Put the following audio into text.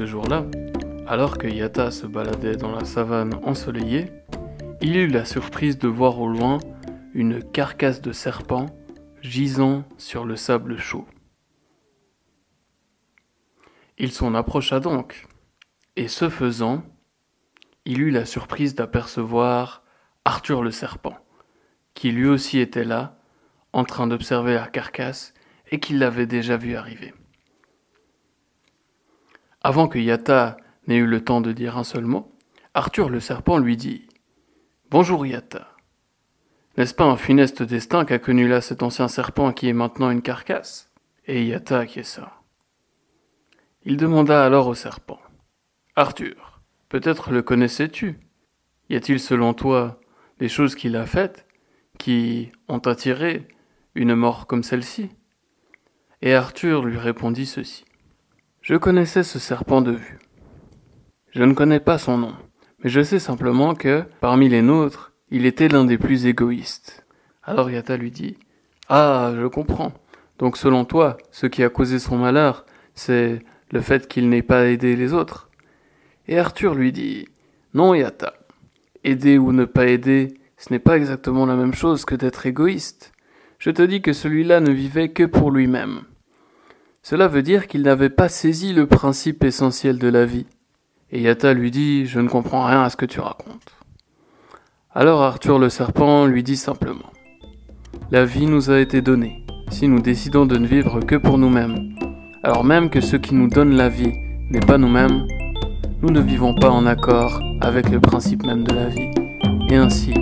ce jour-là, alors que Yata se baladait dans la savane ensoleillée, il eut la surprise de voir au loin une carcasse de serpent gisant sur le sable chaud. Il s'en approcha donc, et ce faisant, il eut la surprise d'apercevoir Arthur le serpent, qui lui aussi était là, en train d'observer la carcasse, et qui l'avait déjà vu arriver. Avant que Yata n'ait eu le temps de dire un seul mot, Arthur le serpent lui dit Bonjour Yata. N'est-ce pas un funeste destin qu'a connu là cet ancien serpent qui est maintenant une carcasse? Et Yata qui est ça Il demanda alors au serpent Arthur, peut-être le connaissais-tu? Y a-t-il selon toi des choses qu'il a faites qui ont attiré une mort comme celle-ci? Et Arthur lui répondit ceci je connaissais ce serpent de vue. Je ne connais pas son nom, mais je sais simplement que, parmi les nôtres, il était l'un des plus égoïstes. Alors Yata lui dit Ah, je comprends. Donc selon toi, ce qui a causé son malheur, c'est le fait qu'il n'ait pas aidé les autres? Et Arthur lui dit Non, Yata. Aider ou ne pas aider, ce n'est pas exactement la même chose que d'être égoïste. Je te dis que celui-là ne vivait que pour lui-même. Cela veut dire qu'il n'avait pas saisi le principe essentiel de la vie. Et Yata lui dit Je ne comprends rien à ce que tu racontes. Alors Arthur le serpent lui dit simplement La vie nous a été donnée. Si nous décidons de ne vivre que pour nous-mêmes, alors même que ce qui nous donne la vie n'est pas nous-mêmes, nous ne vivons pas en accord avec le principe même de la vie. Et ainsi,